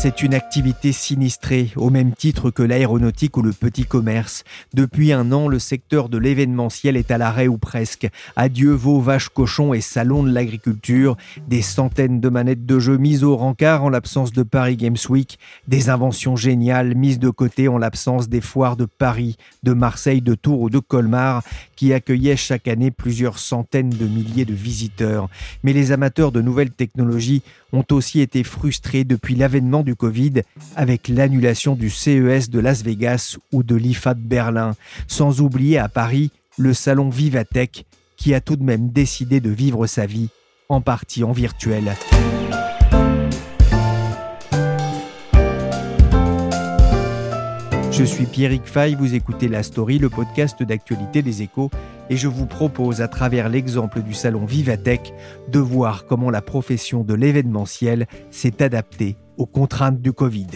C'est une activité sinistrée, au même titre que l'aéronautique ou le petit commerce. Depuis un an, le secteur de l'événementiel est à l'arrêt ou presque. Adieu veaux, vaches, cochons et salons de l'agriculture. Des centaines de manettes de jeux mises au rencard en l'absence de Paris Games Week. Des inventions géniales mises de côté en l'absence des foires de Paris, de Marseille, de Tours ou de Colmar, qui accueillaient chaque année plusieurs centaines de milliers de visiteurs. Mais les amateurs de nouvelles technologies ont aussi été frustrés depuis l'avènement du Covid avec l'annulation du CES de Las Vegas ou de l'IFA de Berlin, sans oublier à Paris le salon Vivatech qui a tout de même décidé de vivre sa vie en partie en virtuel. Je suis Pierrick Fay, vous écoutez La Story, le podcast d'actualité des échos, et je vous propose, à travers l'exemple du salon Vivatech, de voir comment la profession de l'événementiel s'est adaptée aux contraintes du Covid.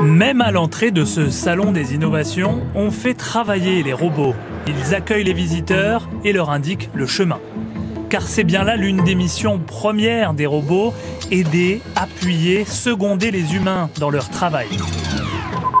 Même à l'entrée de ce salon des innovations, on fait travailler les robots. Ils accueillent les visiteurs et leur indiquent le chemin. Car c'est bien là l'une des missions premières des robots, aider, appuyer, seconder les humains dans leur travail.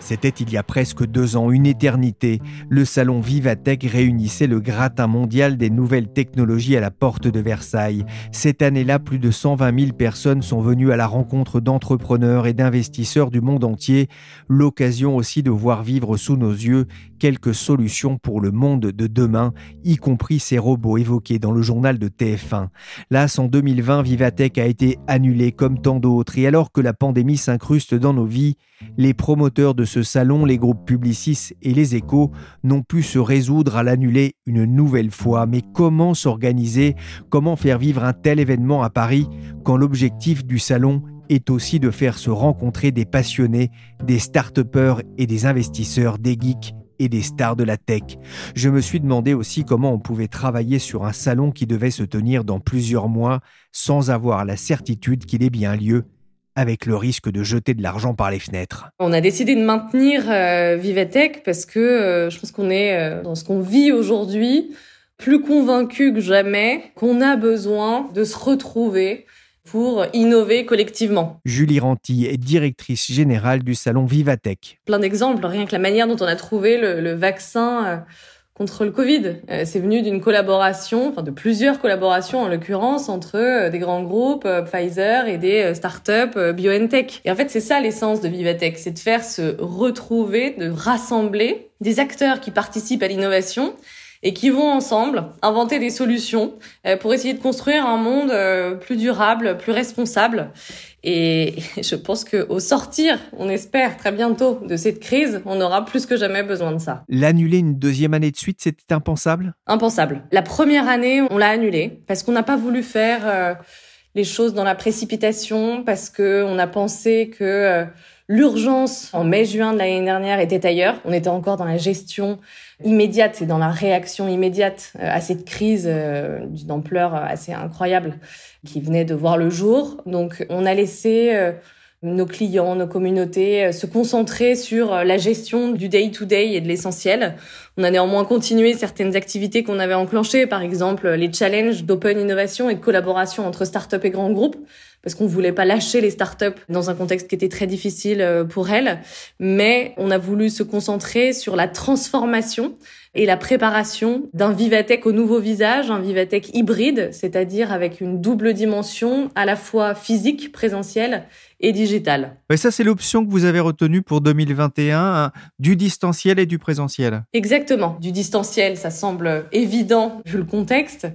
C'était il y a presque deux ans, une éternité. Le salon Vivatech réunissait le gratin mondial des nouvelles technologies à la porte de Versailles. Cette année-là, plus de 120 000 personnes sont venues à la rencontre d'entrepreneurs et d'investisseurs du monde entier. L'occasion aussi de voir vivre sous nos yeux quelques solutions pour le monde de demain, y compris ces robots évoqués dans le journal de TF1. Là, en 2020, Vivatech a été annulé comme tant d'autres. Et alors que la pandémie s'incruste dans nos vies, les promoteurs de ce salon, les groupes Publicis et les échos n'ont pu se résoudre à l'annuler une nouvelle fois. Mais comment s'organiser? Comment faire vivre un tel événement à Paris quand l'objectif du salon est aussi de faire se rencontrer des passionnés, des start-upers et des investisseurs, des geeks? Et des stars de la tech. Je me suis demandé aussi comment on pouvait travailler sur un salon qui devait se tenir dans plusieurs mois sans avoir la certitude qu'il ait bien lieu avec le risque de jeter de l'argent par les fenêtres. On a décidé de maintenir euh, Vivatech parce que euh, je pense qu'on est euh, dans ce qu'on vit aujourd'hui plus convaincu que jamais qu'on a besoin de se retrouver pour innover collectivement. Julie Ranty est directrice générale du salon Vivatech. Plein d'exemples, rien que la manière dont on a trouvé le, le vaccin contre le Covid. Euh, c'est venu d'une collaboration, enfin de plusieurs collaborations en l'occurrence, entre euh, des grands groupes, euh, Pfizer et des startups BioNTech. Et en fait, c'est ça l'essence de Vivatech, c'est de faire se retrouver, de rassembler des acteurs qui participent à l'innovation et qui vont ensemble inventer des solutions pour essayer de construire un monde plus durable, plus responsable. Et je pense qu'au sortir, on espère très bientôt de cette crise, on aura plus que jamais besoin de ça. L'annuler une deuxième année de suite, c'était impensable? Impensable. La première année, on l'a annulé parce qu'on n'a pas voulu faire euh, les choses dans la précipitation, parce que on a pensé que euh, l'urgence en mai-juin de l'année dernière était ailleurs. On était encore dans la gestion immédiate et dans la réaction immédiate euh, à cette crise euh, d'une ampleur assez incroyable qui venait de voir le jour. Donc on a laissé euh, nos clients, nos communautés se concentrer sur la gestion du day-to-day et de l'essentiel. On a néanmoins continué certaines activités qu'on avait enclenchées, par exemple les challenges d'open innovation et de collaboration entre startups et grands groupes parce qu'on voulait pas lâcher les startups dans un contexte qui était très difficile euh, pour elles, mais on a voulu se concentrer sur la transformation et la préparation d'un Vivatech au nouveau visage, un Vivatech hybride, c'est-à-dire avec une double dimension à la fois physique, présentielle et digitale. Et ça, c'est l'option que vous avez retenue pour 2021, hein, du distanciel et du présentiel. Exactement. Du distanciel, ça semble évident vu le contexte.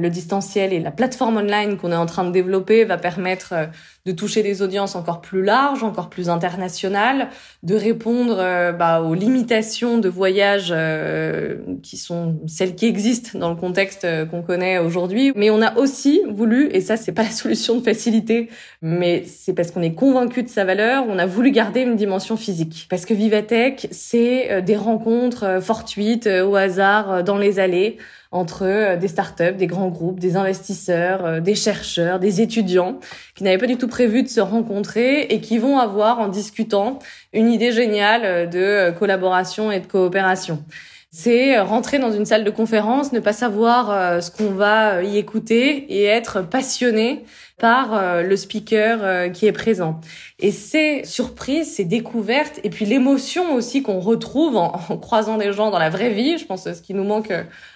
Le distanciel et la plateforme online qu'on est en train de développer va permettre euh, de toucher des audiences encore plus larges, encore plus internationales, de répondre euh, bah, aux limitations de voyage euh, qui sont celles qui existent dans le contexte qu'on connaît aujourd'hui. Mais on a aussi voulu, et ça c'est pas la solution de facilité, mais c'est parce qu'on est convaincu de sa valeur, on a voulu garder une dimension physique. Parce que Vivatech, c'est des rencontres fortuites au hasard dans les allées entre euh, des startups, des grands groupes, des investisseurs, euh, des chercheurs, des étudiants qui n'avaient pas du tout prévu de se rencontrer et qui vont avoir en discutant une idée géniale euh, de collaboration et de coopération. C'est rentrer dans une salle de conférence, ne pas savoir ce qu'on va y écouter et être passionné par le speaker qui est présent. Et ces surprises, ces découvertes, et puis l'émotion aussi qu'on retrouve en, croisant des gens dans la vraie vie, je pense ce qui nous manque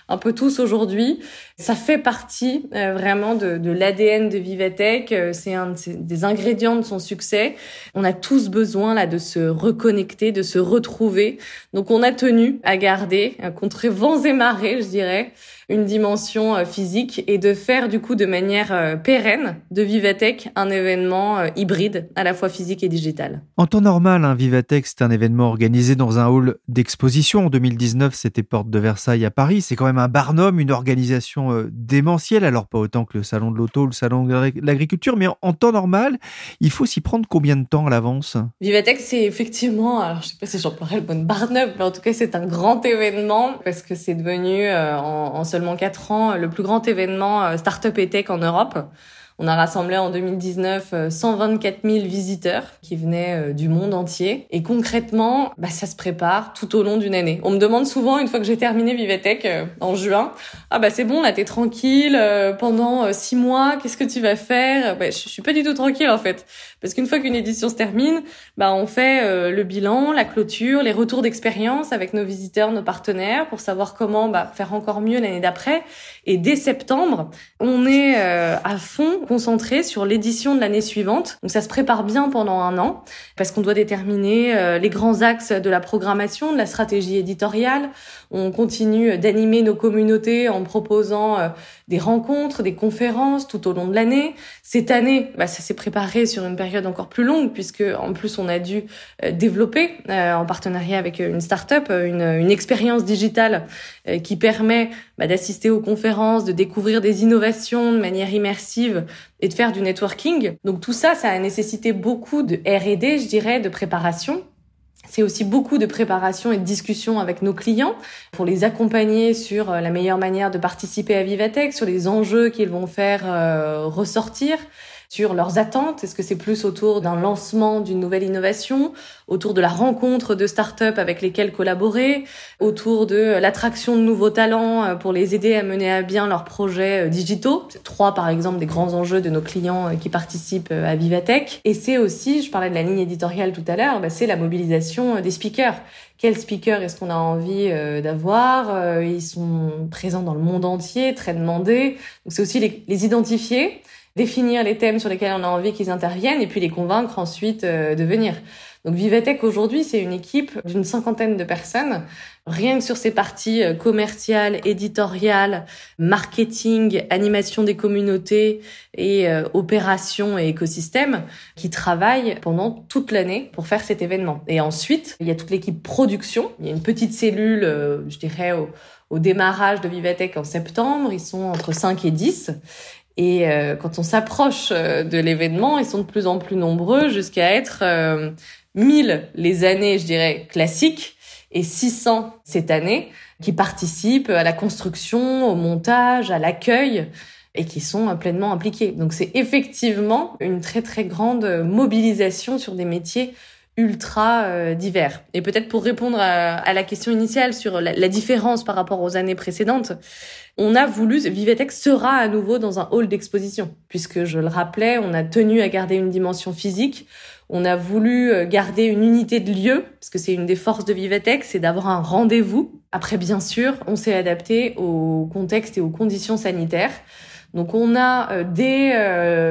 un peu tous aujourd'hui. Ça fait partie euh, vraiment de, de l'ADN de Vivatech. Euh, c'est un des ingrédients de son succès. On a tous besoin là de se reconnecter, de se retrouver. Donc on a tenu à garder euh, contre vents et marées, je dirais, une dimension physique et de faire du coup de manière pérenne de Vivatech un événement hybride à la fois physique et digital. En temps normal, un Vivatech c'est un événement organisé dans un hall d'exposition. En 2019, c'était Porte de Versailles à Paris. C'est quand même un barnum, une organisation euh, démentielle, alors pas autant que le salon de l'auto, le salon de l'agriculture, mais en, temps normal, il faut s'y prendre combien de temps à l'avance? Vivatech, c'est effectivement, alors je sais pas si j'emploierais le bon barnum, mais en tout cas c'est un grand événement parce que c'est devenu euh, en, en, seulement quatre ans le plus grand événement euh, startup et tech en Europe. On a rassemblé en 2019 124 000 visiteurs qui venaient euh, du monde entier. Et concrètement, bah, ça se prépare tout au long d'une année. On me demande souvent, une fois que j'ai terminé Vivatech euh, en juin, ah bah c'est bon, là t'es tranquille euh, pendant six mois, qu'est-ce que tu vas faire? Bah, Je suis pas du tout tranquille en fait. Parce qu'une fois qu'une édition se termine, bah, on fait le bilan, la clôture, les retours d'expérience avec nos visiteurs, nos partenaires pour savoir comment bah, faire encore mieux l'année d'après. Et dès septembre, on est à fond concentré sur l'édition de l'année suivante. Donc ça se prépare bien pendant un an parce qu'on doit déterminer euh, les grands axes de la programmation, de la stratégie éditoriale. On continue d'animer nos communautés en proposant euh, des rencontres, des conférences tout au long de l'année. Cette année, bah, ça s'est préparé sur une période encore plus longue puisque en plus on a dû euh, développer en partenariat avec une start-up une, une expérience digitale qui permet bah, d'assister aux conférences, de découvrir des innovations de manière immersive et de faire du networking. Donc tout ça, ça a nécessité beaucoup de R&D, je dirais, de préparation. C'est aussi beaucoup de préparation et de discussion avec nos clients pour les accompagner sur euh, la meilleure manière de participer à Vivatech, sur les enjeux qu'ils vont faire euh, ressortir sur leurs attentes? Est-ce que c'est plus autour d'un lancement d'une nouvelle innovation, autour de la rencontre de startups avec lesquelles collaborer, autour de l'attraction de nouveaux talents euh, pour les aider à mener à bien leurs projets euh, digitaux? Trois, par exemple, des grands enjeux de nos clients euh, qui participent à Vivatech. Et c'est aussi, je parlais de la ligne éditoriale tout à l'heure, bah, c'est la mobilisation des speakers quels speakers est-ce qu'on a envie d'avoir? Ils sont présents dans le monde entier, très demandés. Donc c'est aussi les identifier définir les thèmes sur lesquels on a envie qu'ils interviennent et puis les convaincre ensuite euh, de venir. Donc Vivatech aujourd'hui, c'est une équipe d'une cinquantaine de personnes. Rien que sur ces parties euh, commerciales, éditoriales, marketing, animation des communautés et euh, opérations et écosystèmes qui travaillent pendant toute l'année pour faire cet événement. Et ensuite, il y a toute l'équipe production. Il y a une petite cellule, je dirais, au, au démarrage de Vivatech en septembre. Ils sont entre 5 et 10. Et euh, quand on s'approche euh, de l'événement, ils sont de plus en plus nombreux jusqu'à être euh, 1000 les années, je dirais, classiques et 600 cette année qui participent à la construction, au montage, à l'accueil et qui sont pleinement impliqués. Donc c'est effectivement une très très grande mobilisation sur des métiers ultra euh, divers. Et peut-être pour répondre à, la question initiale sur la, différence par rapport aux années précédentes, on a voulu, Vivetech sera à nouveau dans un hall d'exposition, puisque je le rappelais, on a tenu à garder une dimension physique, on a voulu euh, garder une unité de lieu, parce que c'est une des forces de Vivetech, c'est d'avoir un rendez-vous. Après, bien sûr, on s'est adapté au contexte et aux conditions sanitaires. Donc on a, euh, dès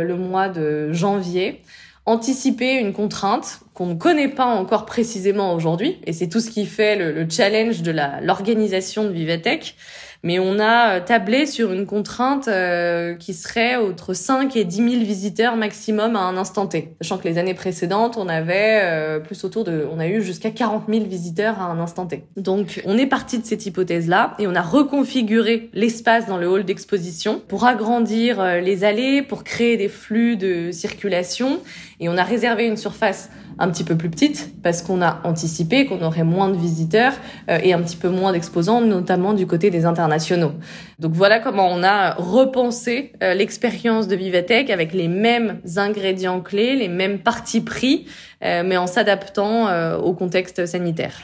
le mois de janvier, anticiper une contrainte qu'on ne connaît pas encore précisément aujourd'hui, et c'est tout ce qui fait le, challenge de l'organisation de Vivatech, mais on a tablé sur une contrainte qui serait entre 5 et 10 000 visiteurs maximum à un instant T. Sachant que les années précédentes, on avait plus autour de, on a eu jusqu'à 40 000 visiteurs à un instant T. Donc, on est parti de cette hypothèse-là et on a reconfiguré l'espace dans le hall d'exposition pour agrandir les allées, pour créer des flux de circulation et on a réservé une surface un petit peu plus petite parce qu'on a anticipé qu'on aurait moins de visiteurs euh, et un petit peu moins d'exposants, notamment du côté des internationaux. Donc voilà comment on a repensé euh, l'expérience de Vivatech avec les mêmes ingrédients clés, les mêmes parties pris, euh, mais en s'adaptant au contexte sanitaire.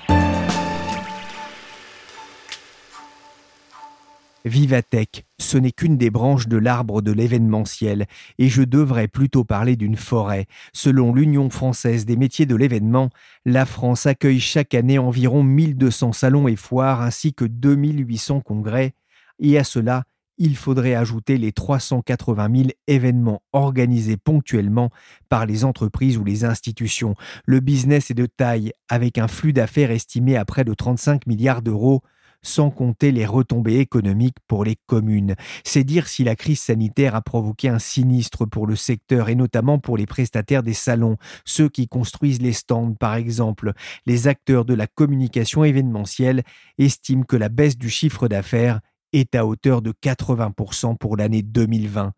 Vivatech, ce n'est qu'une des branches de l'arbre de l'événementiel, et je devrais plutôt parler d'une forêt. Selon l'Union française des métiers de l'événement, la France accueille chaque année environ 1200 salons et foires ainsi que 2800 congrès, et à cela, il faudrait ajouter les 380 000 événements organisés ponctuellement par les entreprises ou les institutions. Le business est de taille, avec un flux d'affaires estimé à près de 35 milliards d'euros sans compter les retombées économiques pour les communes. C'est dire si la crise sanitaire a provoqué un sinistre pour le secteur et notamment pour les prestataires des salons, ceux qui construisent les stands par exemple. Les acteurs de la communication événementielle estiment que la baisse du chiffre d'affaires est à hauteur de 80% pour l'année 2020.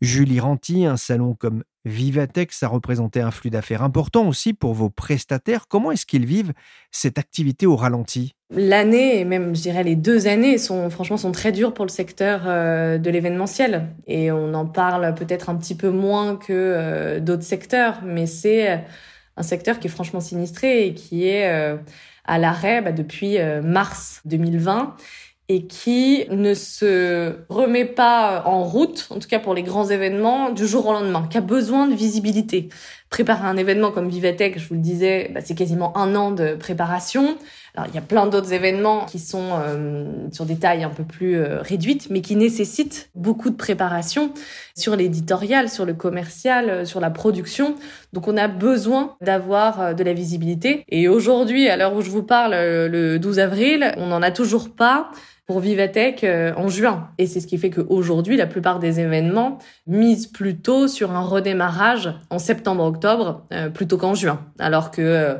Julie Ranty, un salon comme Vivatech, ça représentait un flux d'affaires important aussi pour vos prestataires. Comment est-ce qu'ils vivent cette activité au ralenti? L'année et même, je dirais, les deux années sont franchement sont très dures pour le secteur euh, de l'événementiel. Et on en parle peut-être un petit peu moins que euh, d'autres secteurs, mais c'est euh, un secteur qui est franchement sinistré et qui est à l'arrêt bah, depuis mars 2020 et qui ne se remet pas en route, en tout cas pour les grands événements, du jour au lendemain, qui a besoin de visibilité. Préparer un événement comme Vivatech, je vous le disais, bah, c'est quasiment un an de préparation. Alors il y a plein d'autres événements qui sont euh, sur des tailles un peu plus euh, réduites, mais qui nécessitent beaucoup de préparation sur l'éditorial, sur le commercial, euh, sur la production. Donc on a besoin d'avoir de la visibilité. Et aujourd'hui, à l'heure où je vous parle, le 12 avril, on n'en a toujours pas pour Vivatech euh, en juin. Et c'est ce qui fait qu'aujourd'hui, la plupart des événements misent plutôt sur un redémarrage en septembre-octobre euh, plutôt qu'en juin. Alors que euh,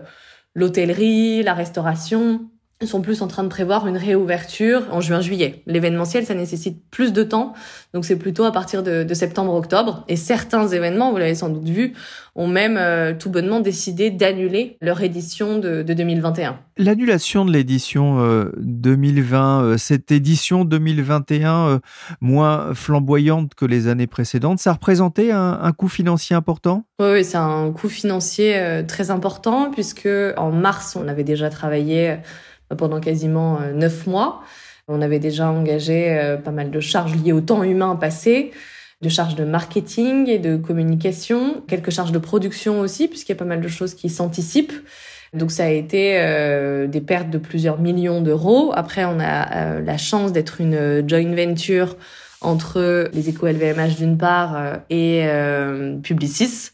l'hôtellerie, la restauration, sont plus en train de prévoir une réouverture en juin-juillet. L'événementiel, ça nécessite plus de temps, donc c'est plutôt à partir de, septembre-octobre. Et certains événements, vous l'avez sans doute vu, ont même euh, tout bonnement décidé d'annuler leur édition de, 2021. L'annulation de l'édition 2020, euh, euh, cette édition 2021 moins flamboyante que les années précédentes, ça représentait un, un coût financier important? Oui, oui c'est un coût financier très important puisque en mars, on avait déjà travaillé pendant quasiment euh, neuf mois. On avait déjà engagé euh, pas mal de charges liées au temps humain passé, de charges de marketing et de communication, quelques charges de production aussi, puisqu'il y a pas mal de choses qui s'anticipent. Donc ça a été euh, des pertes de plusieurs millions d'euros. Après, on a la chance d'être une joint venture entre les éco-LVMH d'une part et Publicis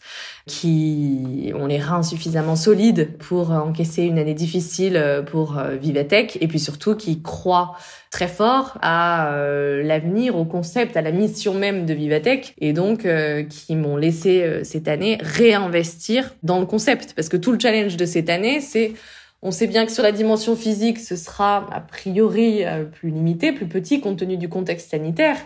qui ont les reins suffisamment solides pour encaisser une année difficile pour euh, Vivatech et puis surtout qui croient très fort à euh, l'avenir, au concept, à la mission même de Vivatech et donc euh, qui m'ont laissé cette année réinvestir dans le concept parce que tout le challenge de cette année c'est on sait bien que sur la dimension physique, ce sera a priori plus limité, plus petit compte tenu du contexte sanitaire.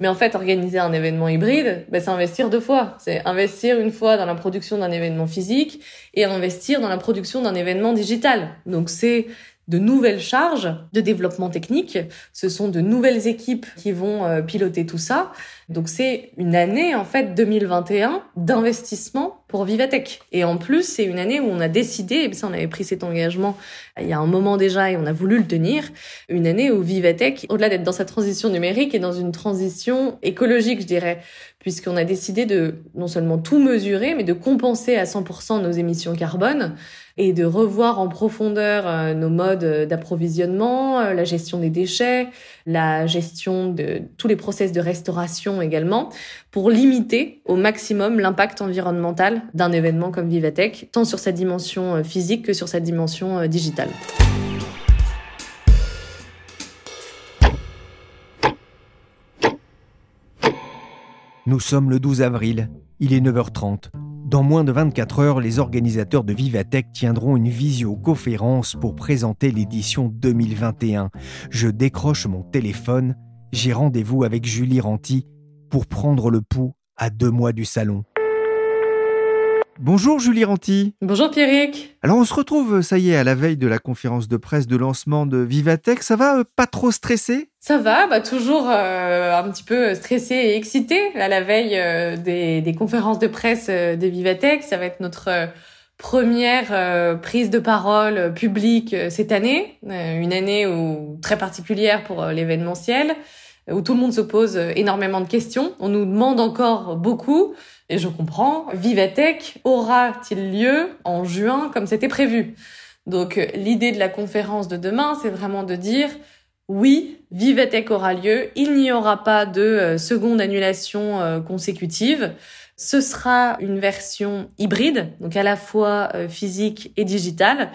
Mais en fait, organiser un événement hybride, ben, c'est investir deux fois. C'est investir une fois dans la production d'un événement physique et investir dans la production d'un événement digital. Donc c'est de nouvelles charges de développement technique. Ce sont de nouvelles équipes qui vont euh, piloter tout ça. Donc c'est une année en fait 2021 d'investissement pour Vivatech. Et en plus, c'est une année où on a décidé, et ça on avait pris cet engagement euh, il y a un moment déjà et on a voulu le tenir, une année où Vivatech, au-delà d'être dans sa transition numérique, est dans une transition écologique, je dirais, puisqu'on a décidé de non seulement tout mesurer, mais de compenser à 100% nos émissions carbone et de revoir en profondeur euh, nos modes euh, d'approvisionnement, euh, la gestion des déchets, la gestion de tous les process de restauration également, pour limiter au maximum l'impact environnemental d'un événement comme Vivatech, tant sur sa dimension physique que sur sa dimension digitale. Nous sommes le 12 avril, il est 9h30. Dans moins de 24 heures, les organisateurs de Vivatech tiendront une visioconférence pour présenter l'édition 2021. Je décroche mon téléphone, j'ai rendez-vous avec Julie Ranty pour prendre le pouls à deux mois du salon. Bonjour Julie Ranty. Bonjour Pierrick. Alors on se retrouve, ça y est, à la veille de la conférence de presse de lancement de Vivatech. Ça va, euh, pas trop stressé? Ça va, bah toujours euh, un petit peu stressé et excité à la veille euh, des, conférences de presse de Vivatech. Ça va être notre première prise de parole publique cette année, une année où, très particulière pour l'événementiel où tout le monde se pose énormément de questions. On nous demande encore beaucoup, et je comprends. Vivatech aura-t-il lieu en juin comme c'était prévu? Donc l'idée de la conférence de demain, c'est vraiment de dire oui, Vivatech aura lieu. Il n'y aura pas de euh, seconde annulation euh, consécutive. Ce sera une version hybride, donc à la fois euh, physique et digitale.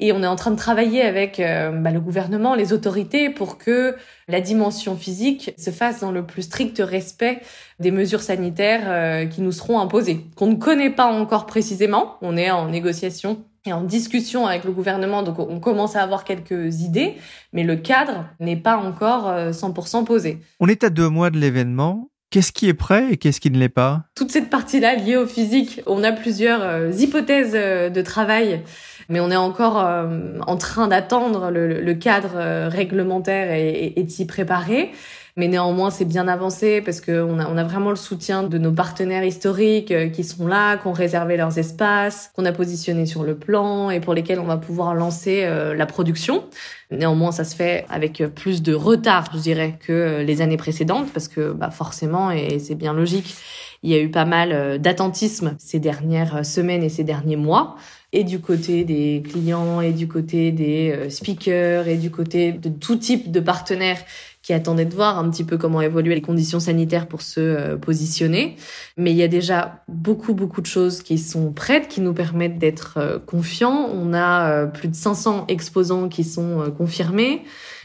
Et on est en train de travailler avec euh, bah, le gouvernement, les autorités, pour que la dimension physique se fasse dans le plus strict respect des mesures sanitaires euh, qui nous seront imposées, qu'on ne connaît pas encore précisément. On est en négociation et en discussion avec le gouvernement, donc on commence à avoir quelques idées, mais le cadre n'est pas encore 100% euh, posé. On est à deux mois de l'événement. Qu'est-ce qui est prêt et qu'est-ce qui ne l'est pas? Toute cette partie-là liée au physique, on a plusieurs hypothèses de travail mais on est encore euh, en train d'attendre le, cadre euh, réglementaire et, et, s'y préparer. Mais néanmoins, c'est bien avancé parce qu'on a, on a vraiment le soutien de nos partenaires historiques euh, qui sont là, qui ont réservé leurs espaces, qu'on a positionnés sur le plan et pour lesquels on va pouvoir lancer la production. Néanmoins, ça se fait avec plus de retard, je dirais, que les années précédentes parce que bah, forcément, et c'est bien logique, il y a eu pas mal d'attentisme ces dernières semaines et ces derniers mois et du côté des clients, et du côté des euh, speakers, et du côté de tout type de partenaires qui attendaient de voir un petit peu comment évoluer les conditions sanitaires pour se euh, positionner. Mais il y a déjà beaucoup, beaucoup de choses qui sont prêtes, qui nous permettent d'être euh, confiants. On a plus de 500 exposants qui sont confirmés.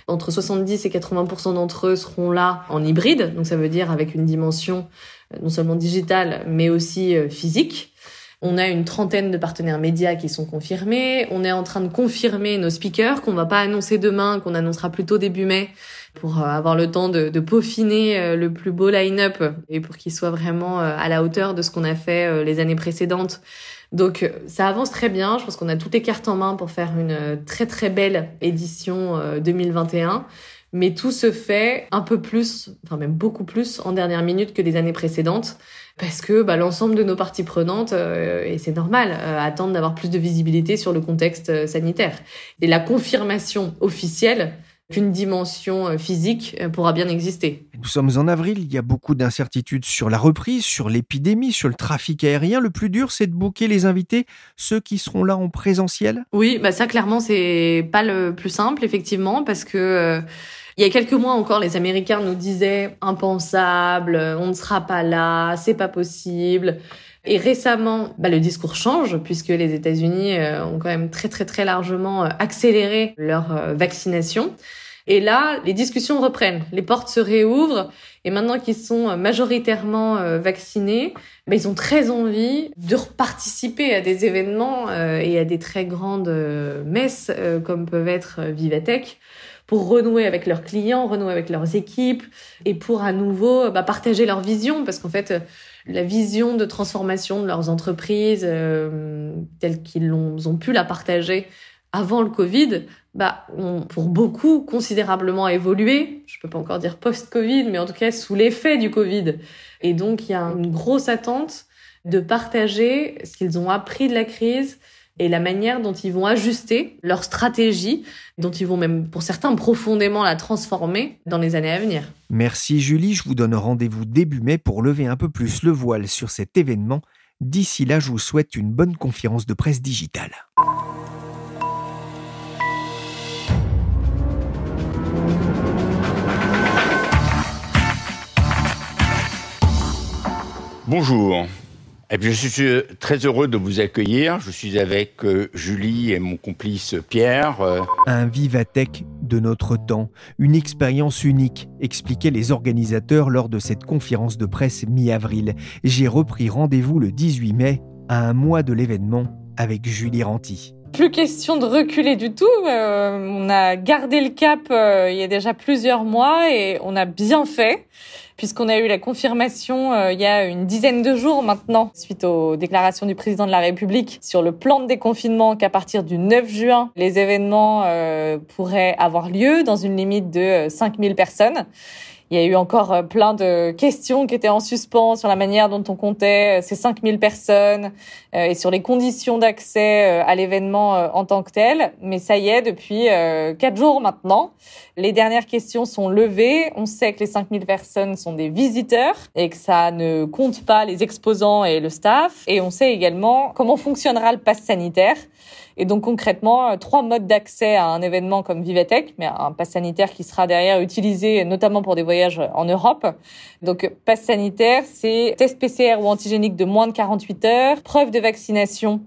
Entre 70 et 80% d'entre eux seront là en hybride, donc ça veut dire avec une dimension non seulement digitale, mais aussi physique. On a une trentaine de partenaires médias qui sont confirmés. On est en train de confirmer nos speakers qu'on va pas annoncer demain, qu'on annoncera plutôt début mai pour euh, avoir le temps de, peaufiner euh, le plus beau line-up et pour qu'il soit vraiment euh, à la hauteur de ce qu'on a fait les années précédentes. Donc ça avance très bien. Je pense qu'on a toutes les cartes en main pour faire une très très belle édition 2021. Mais tout se fait un peu plus, enfin même beaucoup plus en dernière minute que les années précédentes parce que bah, l'ensemble de nos parties prenantes, euh, et c'est normal, euh, attendent d'avoir plus de visibilité sur le contexte euh, sanitaire. Et la confirmation officielle qu'une dimension physique pourra bien exister. Nous sommes en avril, il y a beaucoup d'incertitudes sur la reprise, sur l'épidémie, sur le trafic aérien. Le plus dur, c'est de booker les invités, ceux qui seront là en présentiel Oui, bah ça clairement, c'est pas le plus simple, effectivement, parce que... Il y a quelques mois encore, les Américains nous disaient impensable, on ne sera pas là, c'est pas possible. Et récemment, bah, le discours change puisque les États-Unis euh, ont quand même très très très largement euh, accéléré leur euh, vaccination. Et là, les discussions reprennent, les portes se réouvrent. Et maintenant qu'ils sont majoritairement vaccinés, bah, ils ont très envie de participer à des événements et à des très grandes messes comme peuvent être Vivatech pour renouer avec leurs clients, renouer avec leurs équipes et pour à nouveau bah, partager leur vision. Parce qu'en fait la vision de transformation de leurs entreprises euh, telle qu'ils ont, ont pu la partager avant le Covid, bah, ont pour beaucoup considérablement évolué. Je peux pas encore dire post-Covid, mais en tout cas sous l'effet du Covid. Et donc, il y a une grosse attente de partager ce qu'ils ont appris de la crise, et la manière dont ils vont ajuster leur stratégie, dont ils vont même, pour certains, profondément la transformer dans les années à venir. Merci Julie, je vous donne rendez-vous début mai pour lever un peu plus le voile sur cet événement. D'ici là, je vous souhaite une bonne conférence de presse digitale. Bonjour. Eh Je suis euh, très heureux de vous accueillir. Je suis avec euh, Julie et mon complice Pierre. Euh. Un Vivatech de notre temps, une expérience unique, expliquaient les organisateurs lors de cette conférence de presse mi-avril. J'ai repris rendez-vous le 18 mai, à un mois de l'événement, avec Julie Ranty. Plus question de reculer du tout. on a gardé le cap il y a déjà plusieurs mois et on a bien fait puisqu'on a eu la confirmation euh, il y a une dizaine de jours maintenant, suite aux déclarations du président de la République sur le plan de déconfinement qu'à partir du 9 juin, les événements euh, pourraient avoir lieu dans une limite de 5000 euh, personnes. Il y a eu encore euh, plein de questions qui étaient en suspens sur la manière dont on comptait euh, ces 5000 personnes euh, et sur les conditions d'accès à l'événement en tant que tel. Mais ça y est, depuis quatre jours maintenant, les dernières questions sont levées. On sait que les 5000 personnes sont des visiteurs et que ça ne compte pas les exposants et le staff. Et on sait également comment fonctionnera le pass sanitaire. Et donc concrètement, trois modes d'accès à un événement comme Vivatech, mais un pass sanitaire qui sera derrière utilisé notamment pour des voyages en Europe. Donc, passe sanitaire, c'est test PCR ou antigénique de moins de 48 heures, preuve de vaccination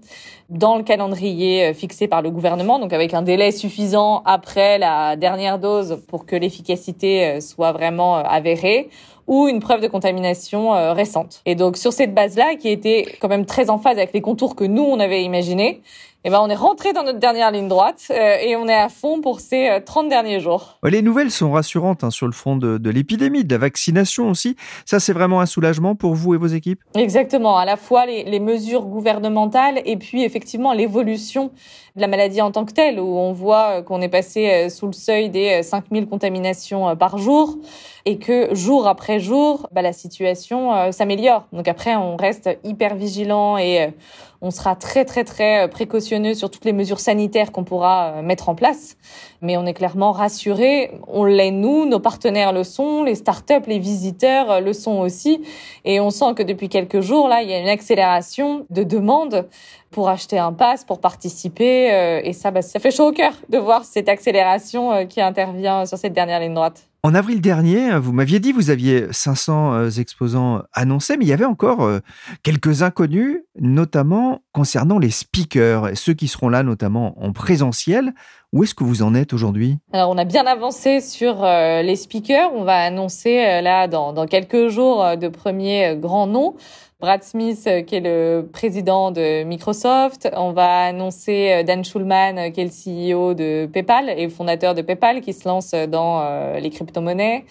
dans le calendrier euh, fixé par le gouvernement, donc avec un délai suffisant après la dernière dose pour que l'efficacité euh, soit vraiment euh, avérée ou une preuve de contamination récente. Et donc sur cette base-là, qui était quand même très en phase avec les contours que nous on avait imaginés, eh ben, on est rentré dans notre dernière ligne droite euh, et on est à fond pour ces 30 euh, derniers jours. Les nouvelles sont rassurantes hein, sur le front de, de l'épidémie, de la vaccination aussi. Ça, c'est vraiment un soulagement pour vous et vos équipes? Exactement. À la fois les, les mesures gouvernementales et puis effectivement l'évolution de la maladie en tant que telle, où on voit euh, qu'on est passé sous le seuil des 5000 contaminations par jour et que jour après jour, bah, la situation s'améliore. Donc après, on reste hyper vigilant et on sera très très très précautionneux sur toutes les mesures sanitaires qu'on pourra euh, mettre en place, mais on est clairement rassuré. On l'est nous, nos partenaires le sont, les startups, les visiteurs euh, le sont aussi, et on sent que depuis quelques jours là, il y a une accélération de demandes pour acheter un pass, pour participer, euh, et ça, bah, ça fait chaud au cœur de voir cette accélération qui intervient sur cette dernière ligne droite. En avril dernier, vous m'aviez dit vous aviez 500 euh, exposants annoncés, mais il y avait encore euh, quelques inconnus, notamment concernant les speakers, ceux qui seront là notamment en présentiel. Où est-ce que vous en êtes aujourd'hui? Alors, on a bien avancé sur euh, les speakers. On va annoncer là dans, dans quelques jours de premiers grands noms. Brad Smith, euh, qui est le président de Microsoft. On va annoncer euh, Dan Schulman, euh, qui est le CEO de PayPal et fondateur de PayPal, qui se lance dans les crypto-monnaies.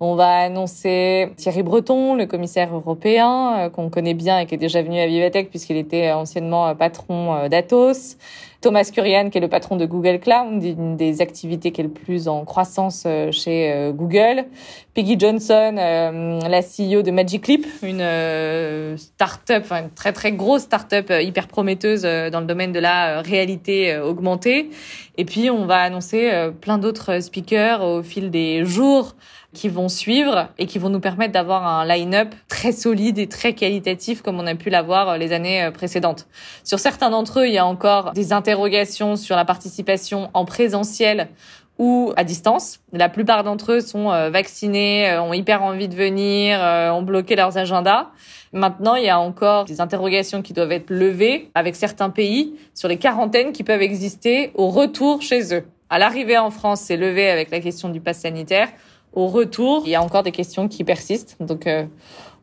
On va annoncer Thierry Breton, le commissaire européen, qu'on connaît bien et qui est déjà venu à Vivatech puisqu'il était anciennement patron d'Atos. Thomas Kurian, qui est le patron de Google Cloud, une des activités qui est le plus en croissance euh, chez euh, Google. Peggy Johnson, euh, la CEO de Magic Leap, une start-up, une très très grosse start-up hyper prometteuse dans le domaine de la réalité augmentée. Et puis on va annoncer plein d'autres speakers au fil des jours qui vont suivre et qui vont nous permettre d'avoir un line-up très solide et très qualitatif comme on a pu l'avoir euh, les années euh, précédentes. Sur certains d'entre eux, il y a encore des interrogations sur la participation en présentiel ou à distance. La plupart d'entre eux sont euh, vaccinés, ont hyper envie de venir, ont bloqué leurs agendas. Maintenant, il y a encore des interrogations qui doivent être levées avec certains pays sur les quarantaines qui peuvent exister au retour chez eux. À l'arrivée en France, c'est levé avec la question du pass sanitaire au retour, il y a encore des questions qui persistent. Donc, euh,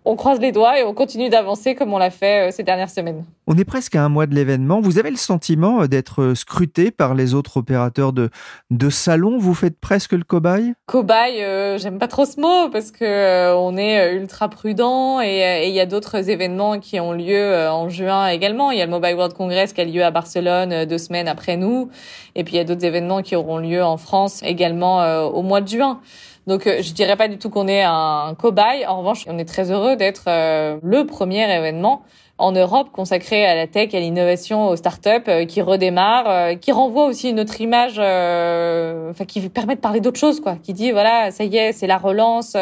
on croise les doigts et on continue d'avancer comme on l'a fait euh, ces dernières semaines. On est presque à un mois de l'événement. Vous avez le sentiment euh, d'être scruté par les autres opérateurs de, de salon? Vous faites presque le cobaye? Cobaye, j'aime pas trop ce mot parce que on est ultra prudent et il y a d'autres événements qui ont lieu en juin également. Il y a le Mobile World Congress qui a lieu à Barcelone deux semaines après nous. Et puis il y a d'autres événements qui auront lieu en France également au mois de juin. Donc euh, je dirais pas du tout qu'on est un cobaye. En revanche, on est très heureux d'être euh, le premier événement en Europe consacré à la tech, à l'innovation, aux startups, euh, qui redémarre, qui renvoie aussi une autre image, enfin qui permet de parler d'autre chose, quoi. Qui dit voilà, ça y est, c'est la relance.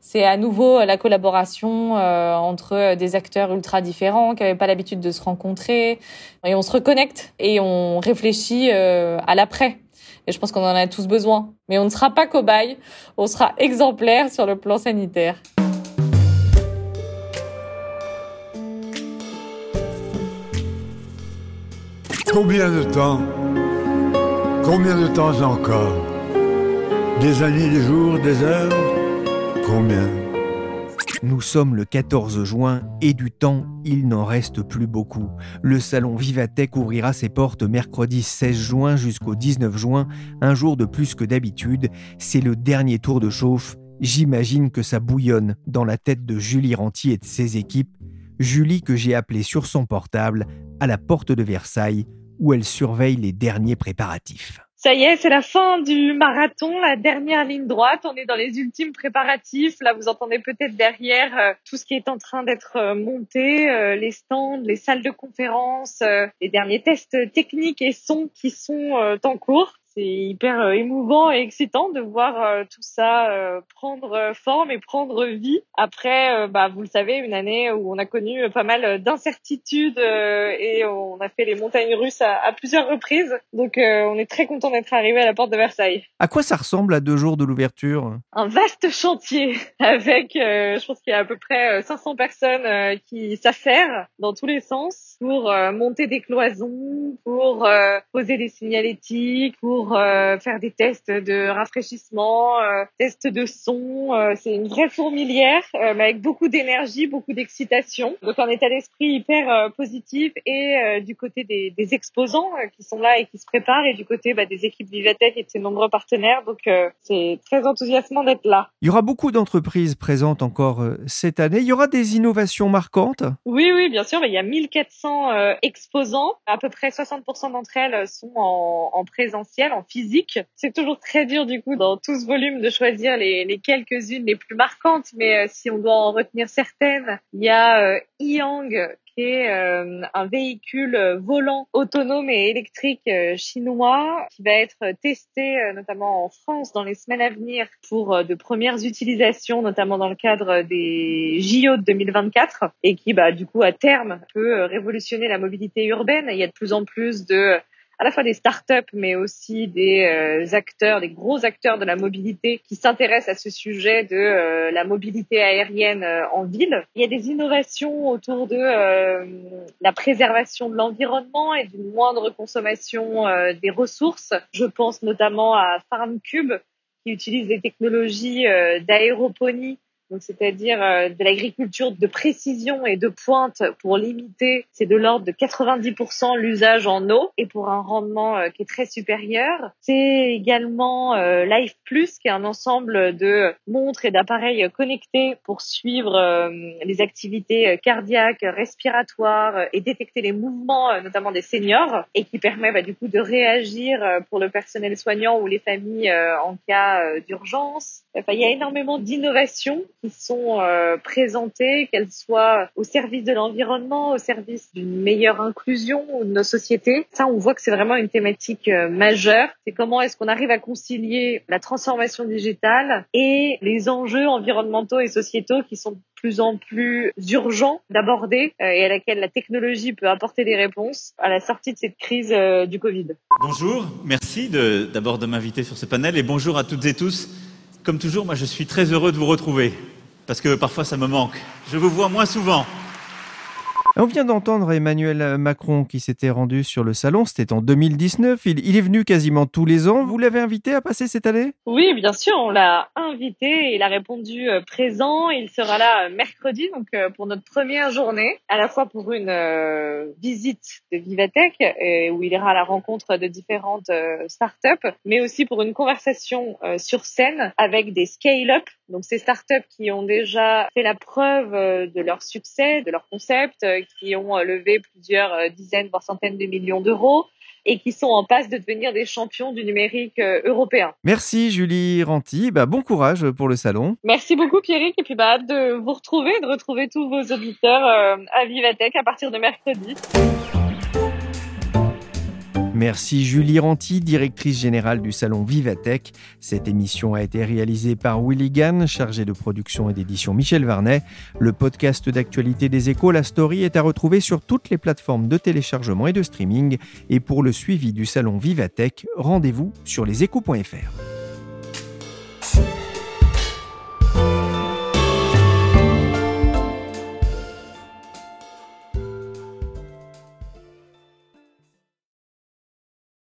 c'est à nouveau la collaboration entre des acteurs ultra différents qui n'avaient pas l'habitude de se rencontrer. Et on se reconnecte et on réfléchit à l'après. Et je pense qu'on en a tous besoin. Mais on ne sera pas cobaye, on sera exemplaire sur le plan sanitaire. Combien de temps Combien de temps encore? Des années, des jours, des heures? Combien? Nous sommes le 14 juin et du temps, il n'en reste plus beaucoup. Le salon Vivatech ouvrira ses portes mercredi 16 juin jusqu'au 19 juin, un jour de plus que d'habitude. C'est le dernier tour de chauffe. J'imagine que ça bouillonne dans la tête de Julie Ranty et de ses équipes. Julie que j'ai appelée sur son portable à la porte de Versailles où elle surveille les derniers préparatifs. Ça y est, c'est la fin du marathon, la dernière ligne droite. On est dans les ultimes préparatifs. Là, vous entendez peut-être derrière euh, tout ce qui est en train d'être euh, monté, euh, les stands, les salles de conférence, les derniers tests techniques et sons qui sont en cours c'est hyper euh, émouvant et excitant de voir euh, tout ça euh, prendre forme et prendre vie après bah vous le savez une année où on a connu pas mal d'incertitudes et on a fait les montagnes russes à, plusieurs reprises donc on est très content d'être arrivé à la porte de Versailles. À quoi ça ressemble à deux jours de l'ouverture? Un vaste chantier avec je pense qu'il y a à peu près 500 personnes qui s'affairent dans tous les sens pour monter des cloisons, pour poser des signalétiques, pour pour euh, faire des tests de rafraîchissement, euh, tests de son. Euh, c'est une vraie fourmilière, mais avec beaucoup d'énergie, beaucoup d'excitation. Donc un état d'esprit hyper positif et du côté des, des exposants qui sont là et qui se préparent et du côté bah, des équipes Vivatech et de ses nombreux partenaires. Donc c'est très enthousiasmant d'être là. Il y aura beaucoup d'entreprises présentes encore cette année. Il y aura des innovations marquantes? Oui, oui, bien sûr. il y a 1400 exposants. À peu près 60% d'entre elles sont en, en présentiel en physique. C'est toujours très dur du coup dans tout ce volume de choisir les, quelques-unes les plus marquantes, mais euh, si on doit en retenir certaines, il y a euh, Yang qui est euh, un véhicule volant autonome et électrique chinois qui va être testé notamment en France dans les semaines à venir pour de premières utilisations, notamment dans le cadre des JO de 2024 et qui bah du coup à terme peut révolutionner la mobilité urbaine. Il y a de plus en plus de à la fois des startups, mais aussi des euh, acteurs, des gros acteurs de la mobilité qui s'intéressent à ce sujet de euh, la mobilité aérienne euh, en ville. Il y a des innovations autour de la préservation de l'environnement et d'une moindre consommation des ressources. Je pense notamment à FarmCube qui utilise des technologies d'aéroponie donc c'est-à-dire euh, de l'agriculture de précision et de pointe pour limiter, c'est de l'ordre de 90% l'usage en eau et pour un rendement euh, qui est très supérieur. C'est également euh, Life Plus qui est un ensemble de montres et d'appareils connectés pour suivre les activités cardiaques, respiratoires et détecter les mouvements notamment des seniors et qui permet bah, du coup de réagir pour le personnel soignant ou les familles en cas d'urgence. Enfin, il y a énormément d'innovations qui sont euh, présentées, qu'elles soient au service de l'environnement, au service d'une meilleure inclusion de nos sociétés. Ça, on voit que c'est vraiment une thématique euh, majeure. C'est comment est-ce qu'on arrive à concilier la transformation digitale et les enjeux environnementaux et sociétaux qui sont de plus en plus urgents d'aborder euh, et à laquelle la technologie peut apporter des réponses à la sortie de cette crise du Covid. Bonjour, merci d'abord de, de m'inviter sur ce panel et bonjour à toutes et tous. Comme toujours, moi je suis très heureux de vous retrouver, parce que parfois ça me manque. Je vous vois moins souvent. On vient d'entendre Emmanuel Macron qui s'était rendu sur le salon, c'était en 2019. Il, est venu quasiment tous les ans. Vous l'avez invité à passer cette année? Oui, bien sûr, on l'a invité. Il a répondu euh, présent. Il sera là euh, mercredi, donc euh, pour notre première journée, à la fois pour une visite de Vivatech, où il ira à la rencontre de différentes startups, mais aussi pour une conversation sur scène avec des scale-up, donc ces startups qui ont déjà fait la preuve de leur succès, de leur concept, qui ont euh, levé plusieurs euh, dizaines, voire centaines de millions d'euros et qui sont en passe de devenir des champions du numérique euh, européen. Merci Julie Ranti, bah, bon courage pour le salon. Merci beaucoup Pierrick et puis bah, hâte de vous retrouver, de retrouver tous vos auditeurs à Vivatech à partir de mercredi. Merci Julie Ranti, directrice générale du salon Vivatech. Cette émission a été réalisée par Willy Gann, chargé de production et d'édition Michel Varnet. Le podcast d'actualité des échos, La Story, est à retrouver sur toutes les plateformes de téléchargement et de streaming. Et pour le suivi du salon Vivatech, rendez-vous sur leséchos.fr.